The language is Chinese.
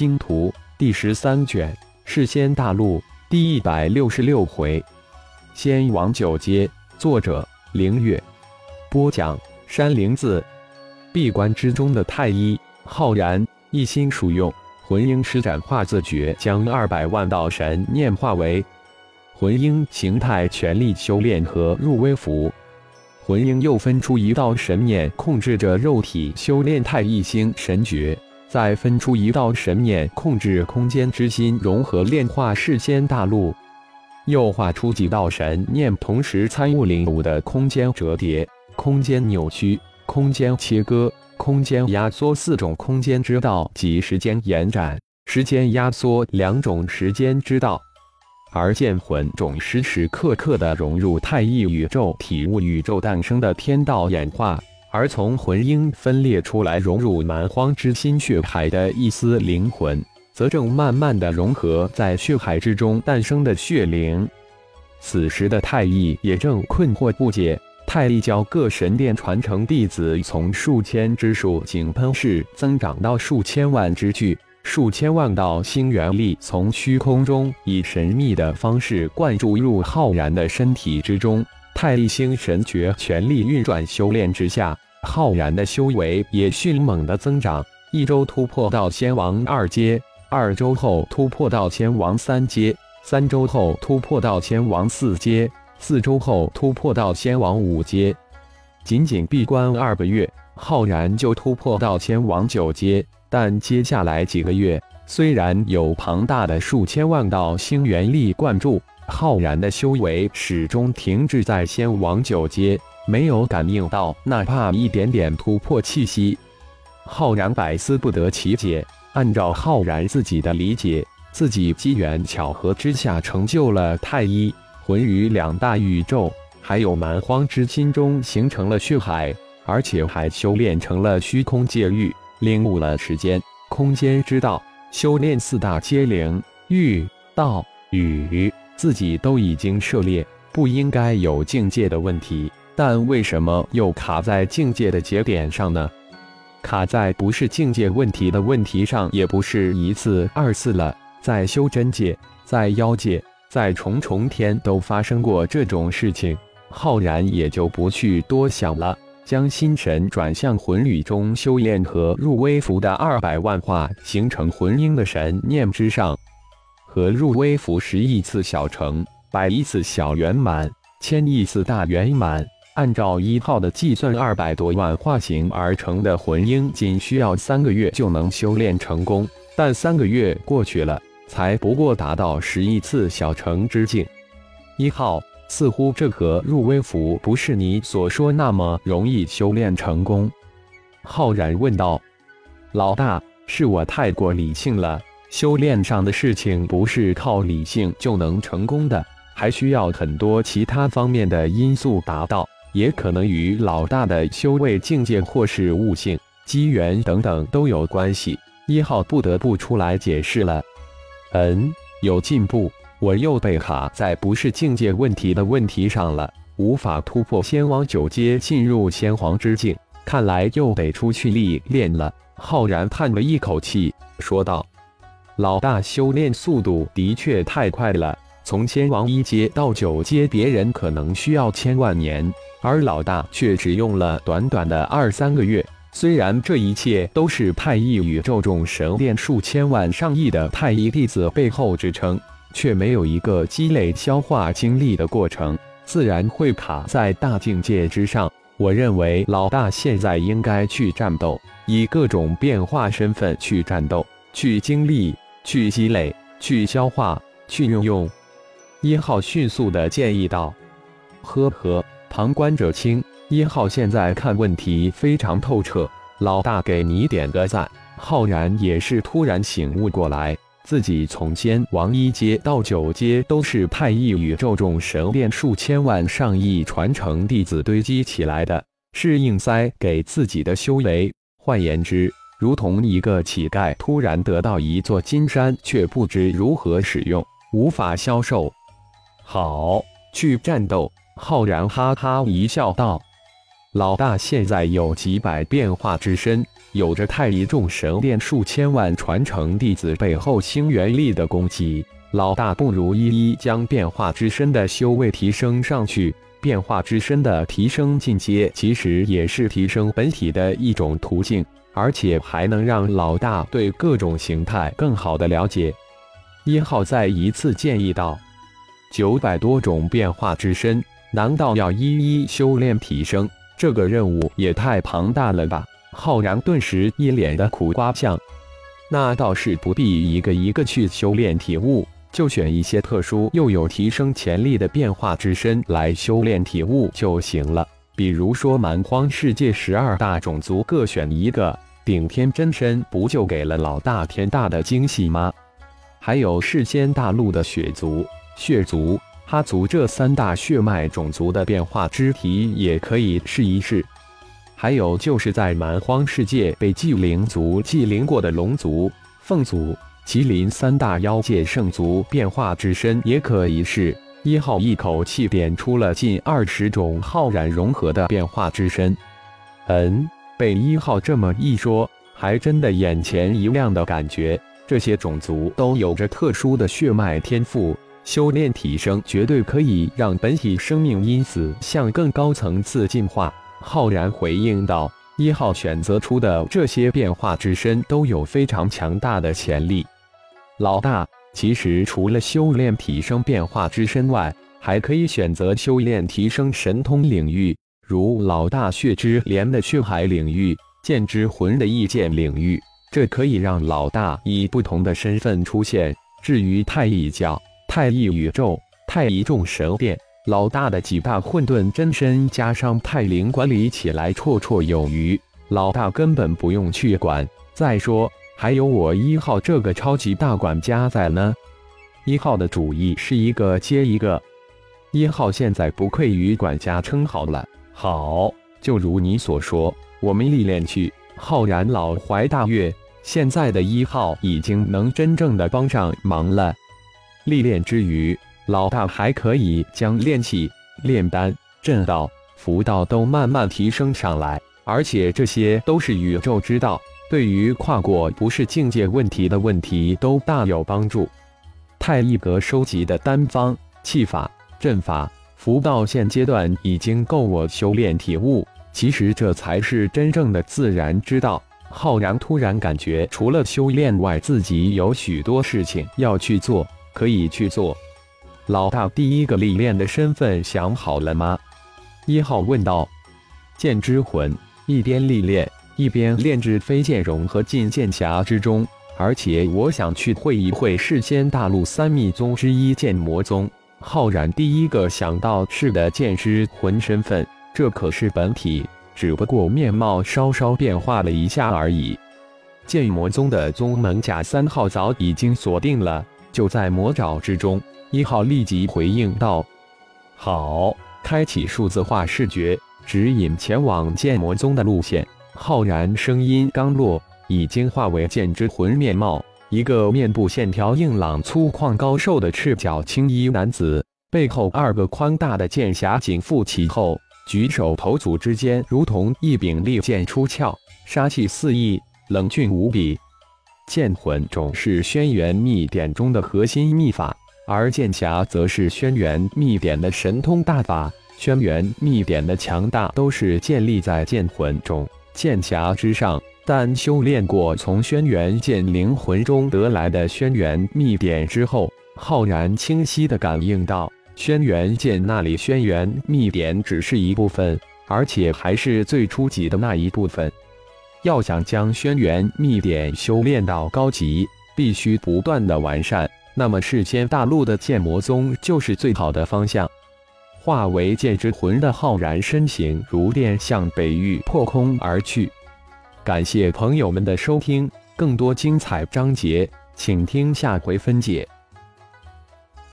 星图》第十三卷《世仙大陆》第一百六十六回，仙王九阶，作者：凌月，播讲：山灵子。闭关之中的太一浩然一心属用魂婴施展化字诀，将二百万道神念化为魂婴形态，全力修炼和入微符。魂婴又分出一道神念，控制着肉体修炼太一星神诀。再分出一道神念，控制空间之心，融合炼化世间大陆；又画出几道神念，同时参悟领悟的空间折叠、空间扭曲、空间切割、空间压缩四种空间之道及时间延展、时间压缩两种时间之道。而剑魂种时时刻刻的融入太一宇宙，体悟宇宙诞生的天道演化。而从魂婴分裂出来、融入蛮荒之心血海的一丝灵魂，则正慢慢的融合在血海之中诞生的血灵。此时的太一也正困惑不解。太一教各神殿传承弟子从数千之数井喷式增长到数千万之巨，数千万道星元力从虚空中以神秘的方式灌注入浩然的身体之中。太一星神诀全力运转，修炼之下，浩然的修为也迅猛的增长。一周突破到仙王二阶，二周后突破到仙王三阶，三周后突破到仙王四阶，四周后突破到仙王五阶。仅仅闭关二个月，浩然就突破到仙王九阶。但接下来几个月，虽然有庞大的数千万道星元力灌注。浩然的修为始终停滞在仙王九阶，没有感应到哪怕一点点突破气息。浩然百思不得其解。按照浩然自己的理解，自己机缘巧合之下成就了太一魂于两大宇宙，还有蛮荒之心中形成了血海，而且还修炼成了虚空界域，领悟了时间、空间之道，修炼四大阶灵域道宇。自己都已经涉猎，不应该有境界的问题，但为什么又卡在境界的节点上呢？卡在不是境界问题的问题上，也不是一次二次了。在修真界，在妖界，在重重天都发生过这种事情，浩然也就不去多想了，将心神转向魂宇中修炼和入微符的二百万化，形成魂婴的神念之上。和入微符十亿次小成，百亿次小圆满，千亿次大圆满。按照一号的计算，二百多万化形而成的魂婴，仅需要三个月就能修炼成功。但三个月过去了，才不过达到十亿次小成之境。一号，似乎这颗入微符不是你所说那么容易修炼成功。浩然问道：“老大，是我太过理性了。”修炼上的事情不是靠理性就能成功的，还需要很多其他方面的因素达到，也可能与老大的修为境界或是悟性、机缘等等都有关系。一号不得不出来解释了。嗯，有进步，我又被卡在不是境界问题的问题上了，无法突破仙王九阶进入仙皇之境，看来又得出去历练了。浩然叹了一口气，说道。老大修炼速度的确太快了，从仙王一阶到九阶，别人可能需要千万年，而老大却只用了短短的二三个月。虽然这一切都是太一宇宙众神殿数千万上亿的太一弟子背后支撑，却没有一个积累消化精力的过程，自然会卡在大境界之上。我认为老大现在应该去战斗，以各种变化身份去战斗，去经历。去积累，去消化，去运用。一号迅速的建议道：“呵呵，旁观者清。一号现在看问题非常透彻，老大给你点个赞。”浩然也是突然醒悟过来，自己从仙王一阶到九阶都是太一宇宙众神殿数千万上亿传承弟子堆积起来的，是硬塞给自己的修为。换言之，如同一个乞丐突然得到一座金山，却不知如何使用，无法销售。好，去战斗！浩然哈哈一笑道：“老大现在有几百变化之身，有着太乙众神殿数千万传承弟子背后星元力的攻击。老大不如一一将变化之身的修为提升上去。变化之身的提升进阶，其实也是提升本体的一种途径，而且还能让老大对各种形态更好的了解。一号再一次建议道：“九百多种变化之身，难道要一一修炼提升？这个任务也太庞大了吧？”浩然顿时一脸的苦瓜相。那倒是不必一个一个去修炼体悟。就选一些特殊又有提升潜力的变化之身来修炼体悟就行了。比如说蛮荒世界十二大种族各选一个，顶天真身不就给了老大天大的惊喜吗？还有世间大陆的血族、血族、哈族这三大血脉种族的变化之体也可以试一试。还有就是在蛮荒世界被祭灵族祭灵过的龙族、凤族。麒麟三大妖界圣族变化之身也可以试。一号一口气点出了近二十种浩然融合的变化之身。嗯，被一号这么一说，还真的眼前一亮的感觉。这些种族都有着特殊的血脉天赋，修炼提升绝对可以让本体生命因此向更高层次进化。浩然回应道：“一号选择出的这些变化之身都有非常强大的潜力。”老大，其实除了修炼提升变化之身外，还可以选择修炼提升神通领域，如老大血之莲的血海领域，剑之魂的异剑领域。这可以让老大以不同的身份出现。至于太乙教、太乙宇宙、太乙众神殿，老大的几大混沌真身加上太灵管理起来绰绰有余，老大根本不用去管。再说。还有我一号这个超级大管家在呢，一号的主意是一个接一个。一号现在不愧于管家称号了。好，就如你所说，我们历练去。浩然老怀大悦，现在的一号已经能真正的帮上忙了。历练之余，老大还可以将炼气、炼丹、阵道、符道都慢慢提升上来，而且这些都是宇宙之道。对于跨过不是境界问题的问题都大有帮助。太一阁收集的丹方、气法、阵法、符道，现阶段已经够我修炼体悟。其实这才是真正的自然之道。浩然突然感觉，除了修炼外，自己有许多事情要去做，可以去做。老大，第一个历练的身份想好了吗？一号问道。剑之魂，一边历练。一边炼制飞剑融合进剑匣之中，而且我想去会一会世间大陆三密宗之一剑魔宗。浩然第一个想到是的剑师魂身份，这可是本体，只不过面貌稍稍变化了一下而已。剑魔宗的宗门甲三号早已经锁定了，就在魔爪之中。一号立即回应道：“好，开启数字化视觉，指引前往剑魔宗的路线。”浩然声音刚落，已经化为剑之魂面貌，一个面部线条硬朗、粗犷、高瘦的赤脚青衣男子，背后二个宽大的剑匣紧附其后，举手投足之间如同一柄利剑出鞘，杀气四溢，冷峻无比。剑魂种是轩辕秘典中的核心秘法，而剑匣则是轩辕秘典的神通大法。轩辕秘典的强大都是建立在剑魂中。剑匣之上，但修炼过从轩辕剑灵魂中得来的轩辕秘典之后，浩然清晰地感应到，轩辕剑那里轩辕秘典只是一部分，而且还是最初级的那一部分。要想将轩辕秘典修炼到高级，必须不断的完善。那么世间大陆的剑魔宗就是最好的方向。化为剑之魂的浩然身形如电向北域破空而去。感谢朋友们的收听，更多精彩章节，请听下回分解。